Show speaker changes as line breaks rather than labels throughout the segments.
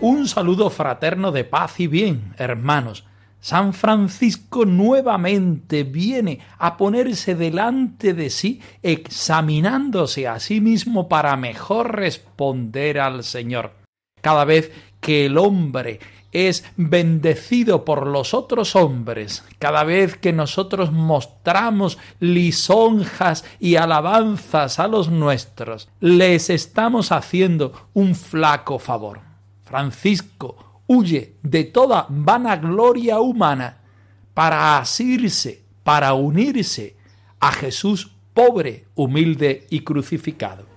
Un saludo fraterno de paz y bien, hermanos. San Francisco nuevamente viene a ponerse delante de sí, examinándose a sí mismo para mejor responder al Señor. Cada vez que el hombre es bendecido por los otros hombres, cada vez que nosotros mostramos lisonjas y alabanzas a los nuestros, les estamos haciendo un flaco favor. Francisco huye de toda vanagloria humana para asirse, para unirse a Jesús pobre, humilde y crucificado.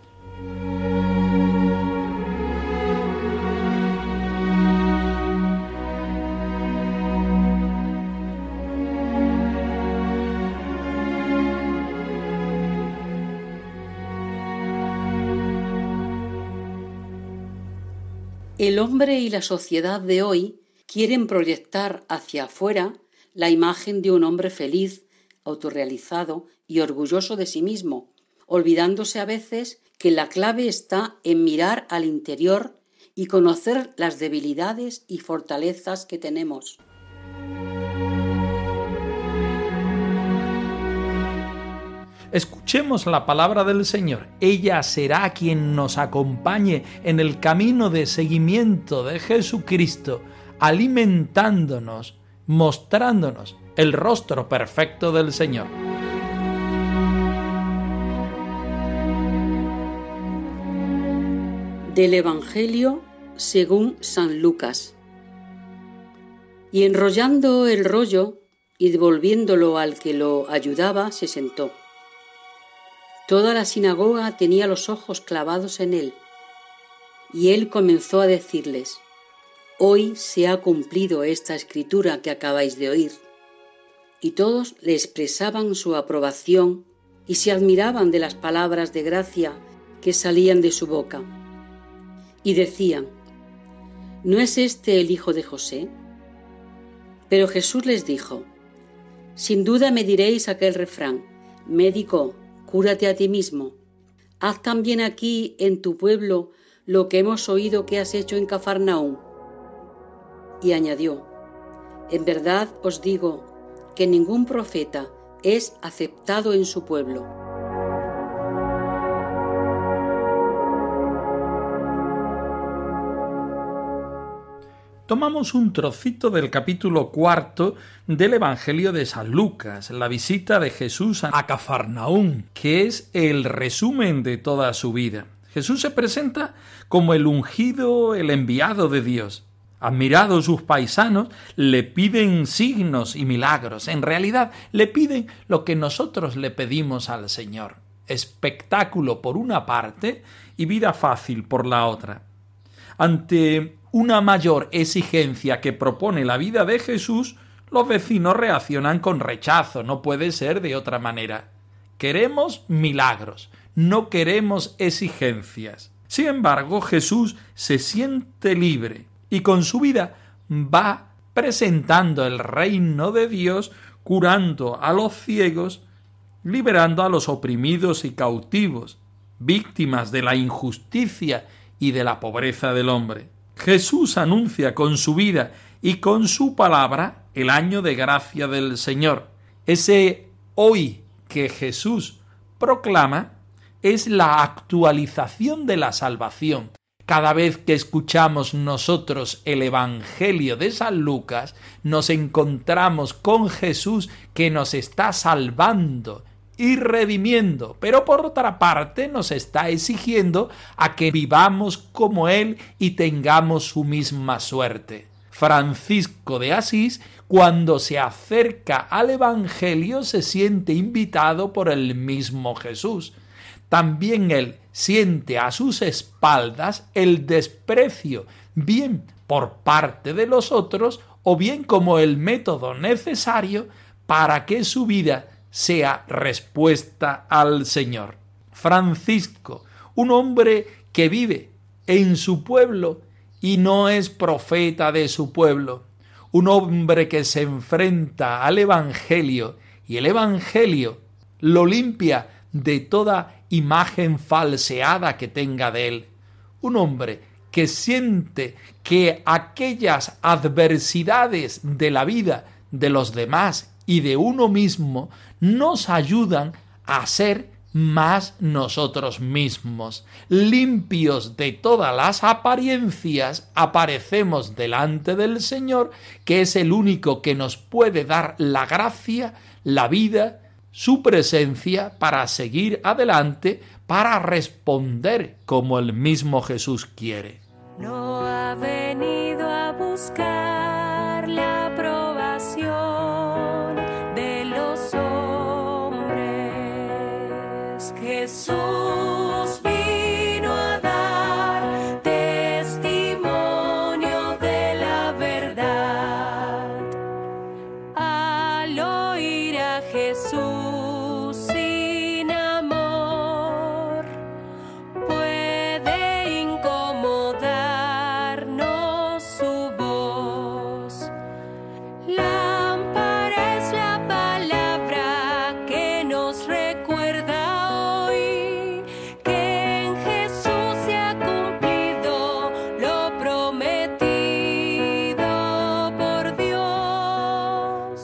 El hombre y la sociedad de hoy quieren proyectar hacia afuera la imagen de un hombre feliz, autorrealizado y orgulloso de sí mismo, olvidándose a veces que la clave está en mirar al interior y conocer las debilidades y fortalezas que tenemos.
Escuchemos la palabra del Señor. Ella será quien nos acompañe en el camino de seguimiento de Jesucristo, alimentándonos, mostrándonos el rostro perfecto del Señor.
Del Evangelio según San Lucas. Y enrollando el rollo y devolviéndolo al que lo ayudaba, se sentó. Toda la sinagoga tenía los ojos clavados en él. Y él comenzó a decirles, Hoy se ha cumplido esta escritura que acabáis de oír. Y todos le expresaban su aprobación y se admiraban de las palabras de gracia que salían de su boca. Y decían, ¿no es este el hijo de José? Pero Jesús les dijo, Sin duda me diréis aquel refrán, médico, cúrate a ti mismo. Haz también aquí en tu pueblo lo que hemos oído que has hecho en Cafarnaúm. Y añadió, En verdad os digo que ningún profeta es aceptado en su pueblo.
Tomamos un trocito del capítulo cuarto del Evangelio de San Lucas, la visita de Jesús a Cafarnaún, que es el resumen de toda su vida. Jesús se presenta como el ungido, el enviado de Dios. Admirados sus paisanos, le piden signos y milagros. En realidad, le piden lo que nosotros le pedimos al Señor. Espectáculo por una parte y vida fácil por la otra. Ante una mayor exigencia que propone la vida de Jesús, los vecinos reaccionan con rechazo, no puede ser de otra manera. Queremos milagros, no queremos exigencias. Sin embargo, Jesús se siente libre y con su vida va presentando el reino de Dios, curando a los ciegos liberando a los oprimidos y cautivos, víctimas de la injusticia y de la pobreza del hombre. Jesús anuncia con su vida y con su palabra el año de gracia del Señor. Ese hoy que Jesús proclama es la actualización de la salvación. Cada vez que escuchamos nosotros el Evangelio de San Lucas, nos encontramos con Jesús que nos está salvando y redimiendo, pero por otra parte nos está exigiendo a que vivamos como Él y tengamos su misma suerte. Francisco de Asís, cuando se acerca al Evangelio, se siente invitado por el mismo Jesús. También él siente a sus espaldas el desprecio, bien por parte de los otros o bien como el método necesario para que su vida sea respuesta al Señor. Francisco, un hombre que vive en su pueblo y no es profeta de su pueblo, un hombre que se enfrenta al Evangelio y el Evangelio lo limpia de toda imagen falseada que tenga de él, un hombre que siente que aquellas adversidades de la vida de los demás y de uno mismo nos ayudan a ser más nosotros mismos. Limpios de todas las apariencias, aparecemos delante del Señor, que es el único que nos puede dar la gracia, la vida, su presencia para seguir adelante, para responder como el mismo Jesús quiere.
No ha venido a buscar la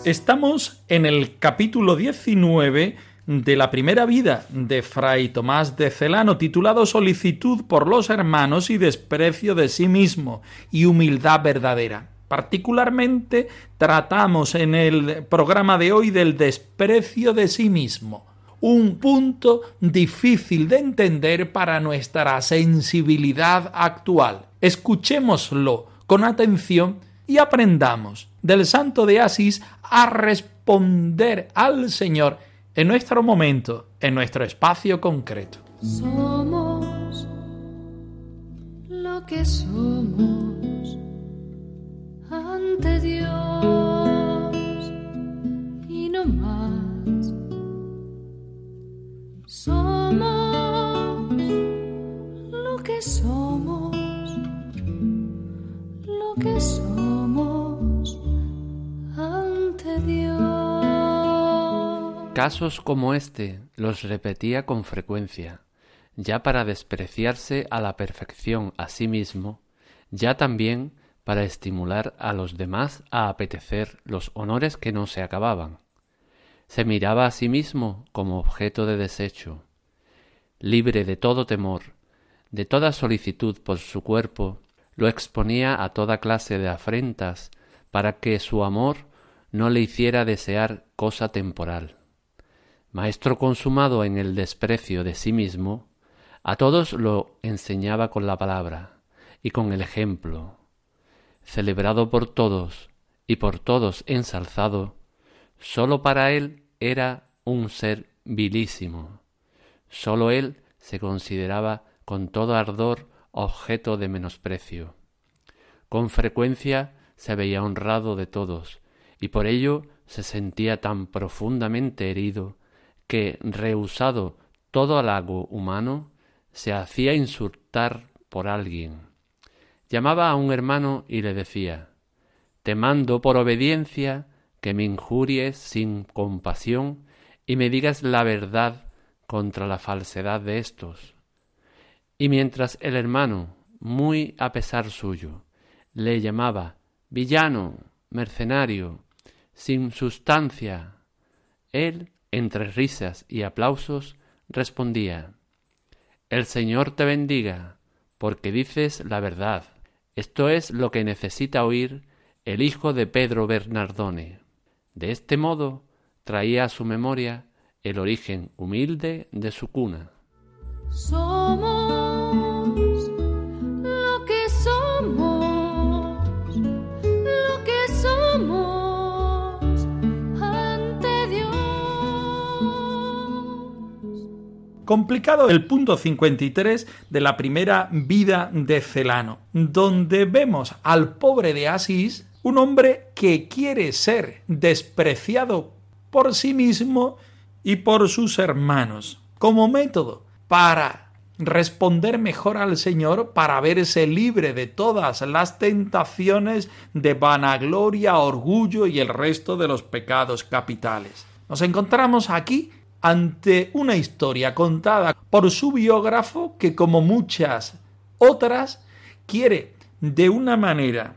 Estamos en el capítulo 19 de la primera vida de Fray Tomás de Celano, titulado Solicitud por los hermanos y desprecio de sí mismo y humildad verdadera. Particularmente tratamos en el programa de hoy del desprecio de sí mismo, un punto difícil de entender para nuestra sensibilidad actual. Escuchémoslo con atención y aprendamos del santo de Asís a responder al Señor en nuestro momento, en nuestro espacio concreto.
Somos lo que somos ante Dios y no más. Somos lo que somos,
Casos como este los repetía con frecuencia, ya para despreciarse a la perfección a sí mismo, ya también para estimular a los demás a apetecer los honores que no se acababan. Se miraba a sí mismo como objeto de desecho, libre de todo temor, de toda solicitud por su cuerpo, lo exponía a toda clase de afrentas para que su amor no le hiciera desear cosa temporal. Maestro consumado en el desprecio de sí mismo, a todos lo enseñaba con la palabra y con el ejemplo. Celebrado por todos y por todos ensalzado, sólo para él era un ser vilísimo. Sólo él se consideraba con todo ardor objeto de menosprecio. Con frecuencia se veía honrado de todos, y por ello se sentía tan profundamente herido que, rehusado todo halago humano, se hacía insultar por alguien. Llamaba a un hermano y le decía Te mando por obediencia que me injuries sin compasión y me digas la verdad contra la falsedad de éstos. Y mientras el hermano, muy a pesar suyo, le llamaba villano, mercenario, sin sustancia, él, entre risas y aplausos, respondía El Señor te bendiga, porque dices la verdad. Esto es lo que necesita oír el hijo de Pedro Bernardone. De este modo traía a su memoria el origen humilde de su cuna.
Complicado el punto 53 de la primera vida de Celano, donde vemos al pobre de Asís, un hombre que quiere ser despreciado por sí mismo y por sus hermanos, como método para responder mejor al Señor, para verse libre de todas las tentaciones de vanagloria, orgullo y el resto de los pecados capitales. Nos encontramos aquí ante una historia contada por su biógrafo que, como muchas otras, quiere de una manera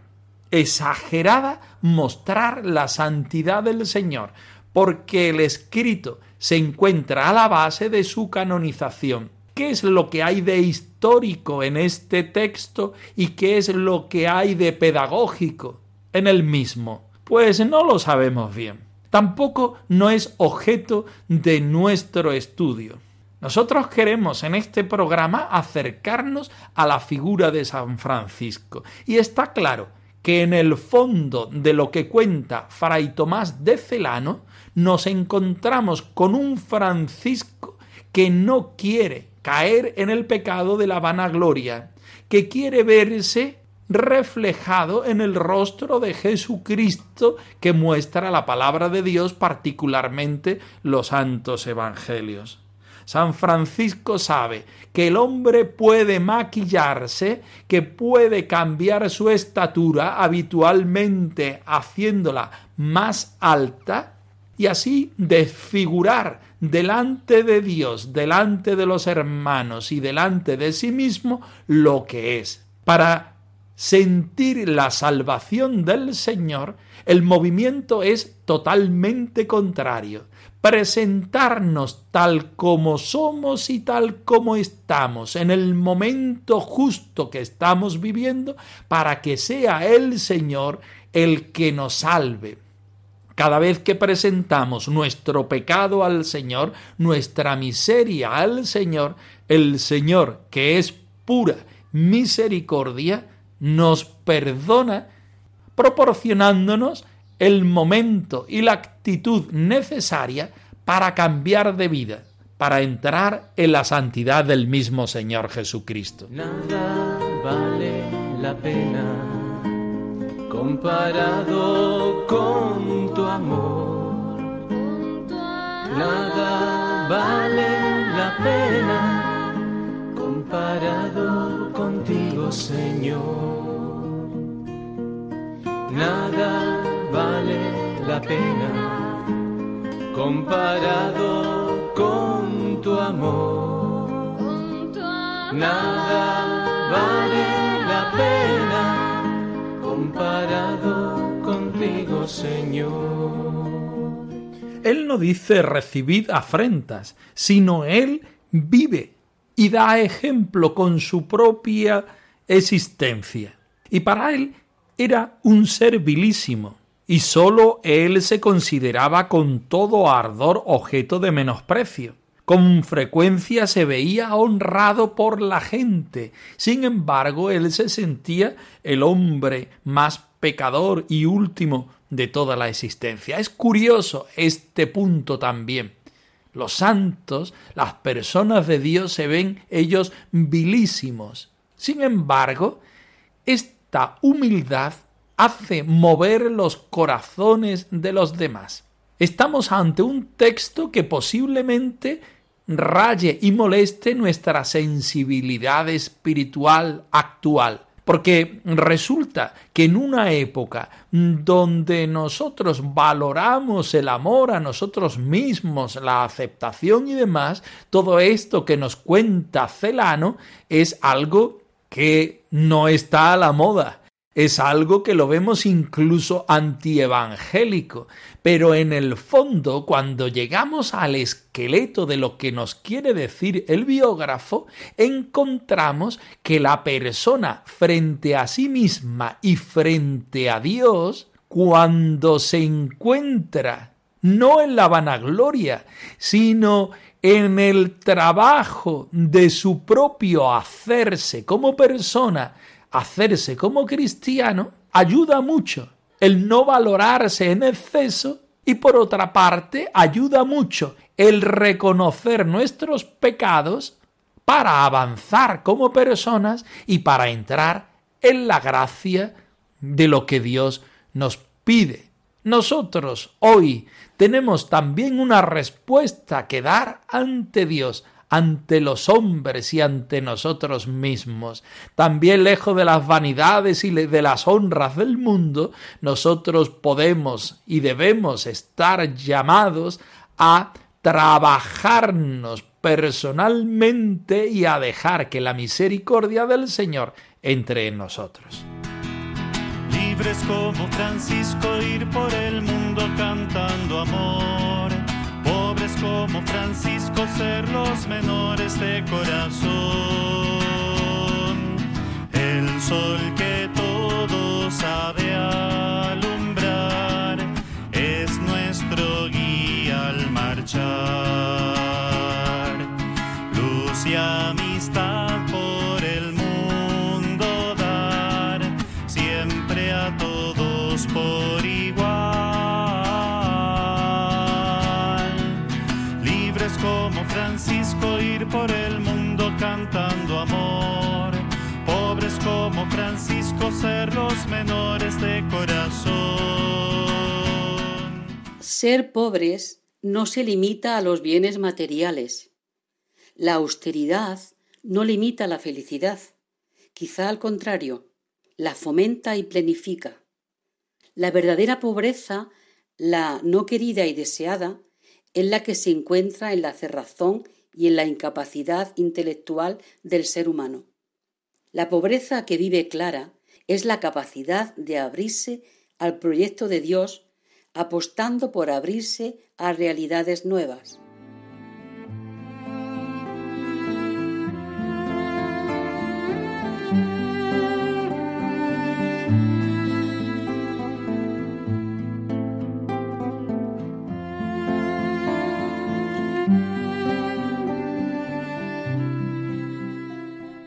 exagerada mostrar la santidad del Señor, porque el escrito se encuentra a la base de su canonización. ¿Qué es lo que hay de histórico en este texto y qué es lo que hay de pedagógico en el mismo? Pues no lo sabemos bien. Tampoco no es objeto de nuestro estudio. Nosotros queremos en este programa acercarnos a la figura de San Francisco. Y está claro que en el fondo de lo que cuenta Fray Tomás de Celano nos encontramos con un Francisco que no quiere caer en el pecado de la vanagloria, que quiere verse reflejado en el rostro de Jesucristo que muestra la palabra de Dios, particularmente los santos evangelios. San Francisco sabe que el hombre puede maquillarse, que puede cambiar su estatura habitualmente haciéndola más alta y así desfigurar delante de Dios, delante de los hermanos y delante de sí mismo lo que es. Para sentir la salvación del Señor, el movimiento es totalmente contrario presentarnos tal como somos y tal como estamos en el momento justo que estamos viviendo para que sea el Señor el que nos salve. Cada vez que presentamos nuestro pecado al Señor, nuestra miseria al Señor, el Señor, que es pura misericordia, nos perdona proporcionándonos el momento y la actitud necesaria para cambiar de vida, para entrar en la santidad del mismo Señor Jesucristo.
Nada vale la pena comparado con tu amor. Nada vale la pena comparado Señor. Nada vale la pena comparado con tu amor. Nada vale la pena comparado contigo, Señor.
Él no dice recibid afrentas, sino Él vive y da ejemplo con su propia existencia. Y para Él era un ser vilísimo, y sólo él se consideraba con todo ardor objeto de menosprecio. Con frecuencia se veía honrado por la gente. Sin embargo, él se sentía el hombre más pecador y último de toda la existencia. Es curioso este punto también. Los santos, las personas de Dios se ven ellos vilísimos. Sin embargo, esta humildad hace mover los corazones de los demás. Estamos ante un texto que posiblemente raye y moleste nuestra sensibilidad espiritual actual, Porque resulta que en una época donde nosotros valoramos el amor a nosotros mismos, la aceptación y demás, todo esto que nos cuenta Celano es algo que no está a la moda. Es algo que lo vemos incluso antievangélico, pero en el fondo, cuando llegamos al esqueleto de lo que nos quiere decir el biógrafo, encontramos que la persona frente a sí misma y frente a Dios, cuando se encuentra no en la vanagloria, sino en el trabajo de su propio hacerse como persona, hacerse como cristiano ayuda mucho. El no valorarse en exceso y por otra parte ayuda mucho el reconocer nuestros pecados para avanzar como personas y para entrar en la gracia de lo que Dios nos pide. Nosotros hoy tenemos también una respuesta que dar ante Dios ante los hombres y ante nosotros mismos. También lejos de las vanidades y de las honras del mundo, nosotros podemos y debemos estar llamados a trabajarnos personalmente y a dejar que la misericordia del Señor entre en nosotros.
Libres como Francisco ir por el mundo cantando amor como Francisco ser los menores de corazón. Ser
pobres no se limita a los bienes materiales. La austeridad no limita la felicidad. Quizá al contrario, la fomenta y plenifica. La verdadera pobreza, la no querida y deseada, es la que se encuentra en la cerrazón y en la incapacidad intelectual del ser humano. La pobreza que vive Clara es la capacidad de abrirse al proyecto de Dios, apostando por abrirse a realidades nuevas.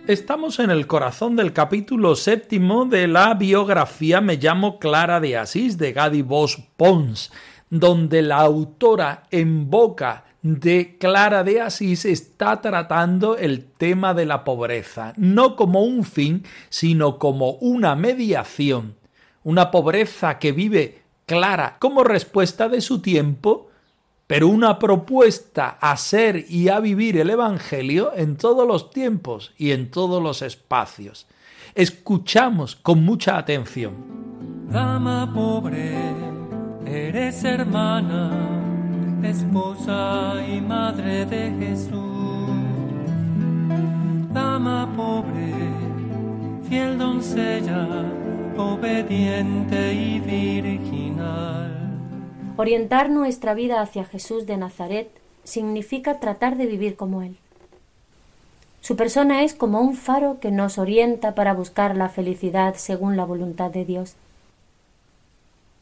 Estamos en el corazón del capítulo séptimo de la biografía Me llamo Clara de Asís de Gadi Bosch Pons, donde la autora en boca de Clara de Asís está tratando el tema de la pobreza, no como un fin, sino como una mediación, una pobreza que vive Clara como respuesta de su tiempo pero una propuesta a ser y a vivir el Evangelio en todos los tiempos y en todos los espacios. Escuchamos con mucha atención.
Dama pobre, eres hermana, esposa y madre de Jesús. Dama pobre, fiel doncella, obediente y virginal
Orientar nuestra vida hacia Jesús de Nazaret significa tratar de vivir como Él. Su persona es como un faro que nos orienta para buscar la felicidad según la voluntad de Dios.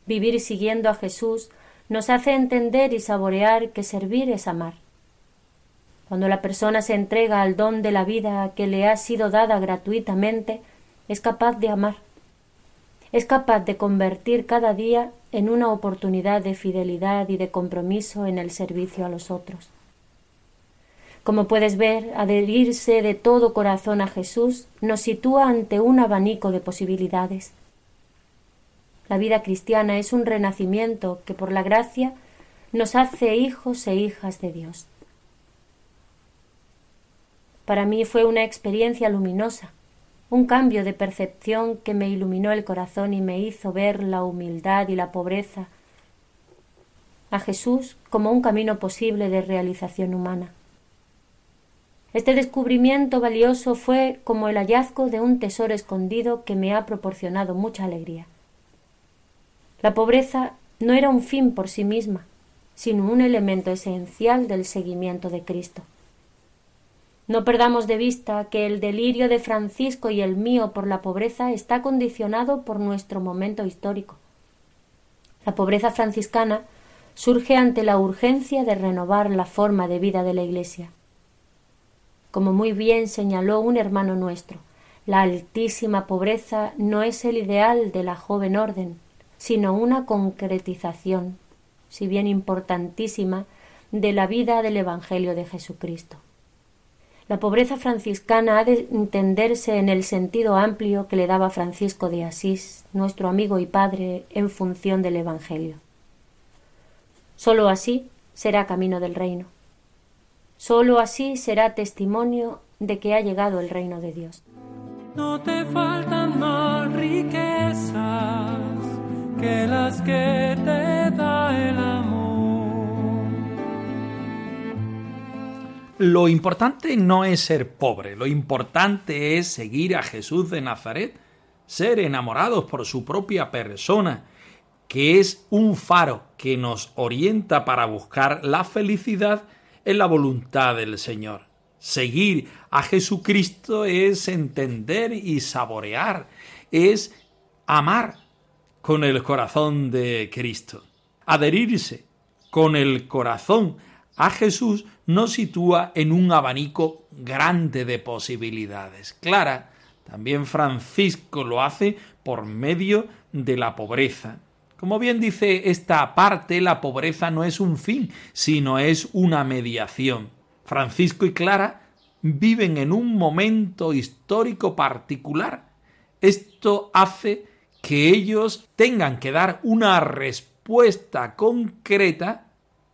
Vivir siguiendo a Jesús nos hace entender y saborear que servir es amar. Cuando la persona se entrega al don de la vida que le ha sido dada gratuitamente, es capaz de amar es capaz de convertir cada día en una oportunidad de fidelidad y de compromiso en el servicio a los otros. Como puedes ver, adherirse de todo corazón a Jesús nos sitúa ante un abanico de posibilidades. La vida cristiana es un renacimiento que por la gracia nos hace hijos e hijas de Dios. Para mí fue una experiencia luminosa un cambio de percepción que me iluminó el corazón y me hizo ver la humildad y la pobreza a Jesús como un camino posible de realización humana. Este descubrimiento valioso fue como el hallazgo de un tesoro escondido que me ha proporcionado mucha alegría. La pobreza no era un fin por sí misma, sino un elemento esencial del seguimiento de Cristo. No perdamos de vista que el delirio de Francisco y el mío por la pobreza está condicionado por nuestro momento histórico. La pobreza franciscana surge ante la urgencia de renovar la forma de vida de la Iglesia. Como muy bien señaló un hermano nuestro, la altísima pobreza no es el ideal de la joven orden, sino una concretización, si bien importantísima, de la vida del Evangelio de Jesucristo. La pobreza franciscana ha de entenderse en el sentido amplio que le daba Francisco de Asís, nuestro amigo y padre, en función del Evangelio. Sólo así será camino del reino. Sólo así será testimonio de que ha llegado el reino de Dios.
No te faltan más riquezas que las que te da el amor.
Lo importante no es ser pobre, lo importante es seguir a Jesús de Nazaret, ser enamorados por su propia persona, que es un faro que nos orienta para buscar la felicidad en la voluntad del Señor. Seguir a Jesucristo es entender y saborear, es amar con el corazón de Cristo. Adherirse con el corazón a Jesús nos sitúa en un abanico grande de posibilidades. Clara, también Francisco lo hace por medio de la pobreza. Como bien dice esta parte, la pobreza no es un fin, sino es una mediación. Francisco y Clara viven en un momento histórico particular. Esto hace que ellos tengan que dar una respuesta concreta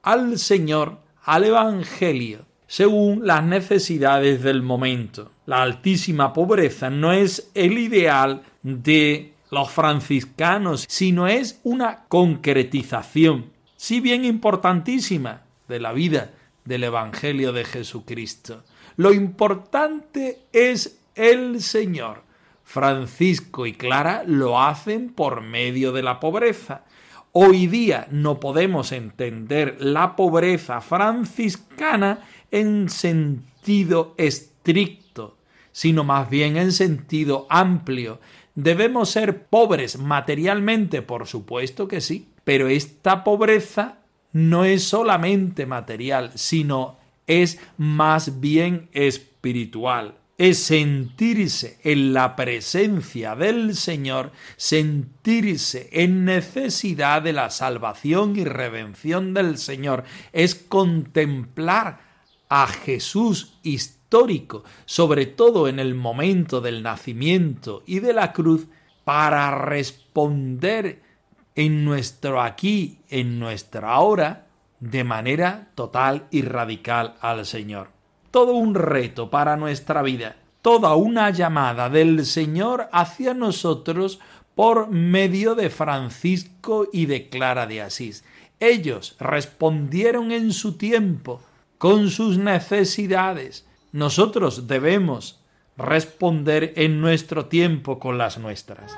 al Señor al Evangelio según las necesidades del momento. La altísima pobreza no es el ideal de los franciscanos, sino es una concretización, si bien importantísima, de la vida del Evangelio de Jesucristo. Lo importante es el Señor. Francisco y Clara lo hacen por medio de la pobreza. Hoy día no podemos entender la pobreza franciscana en sentido estricto, sino más bien en sentido amplio. Debemos ser pobres materialmente, por supuesto que sí, pero esta pobreza no es solamente material, sino es más bien espiritual es sentirse en la presencia del Señor, sentirse en necesidad de la salvación y redención del Señor, es contemplar a Jesús histórico, sobre todo en el momento del nacimiento y de la cruz, para responder en nuestro aquí, en nuestra hora, de manera total y radical al Señor todo un reto para nuestra vida, toda una llamada del Señor hacia nosotros por medio de Francisco y de Clara de Asís. Ellos respondieron en su tiempo con sus necesidades. Nosotros debemos responder en nuestro tiempo con las nuestras.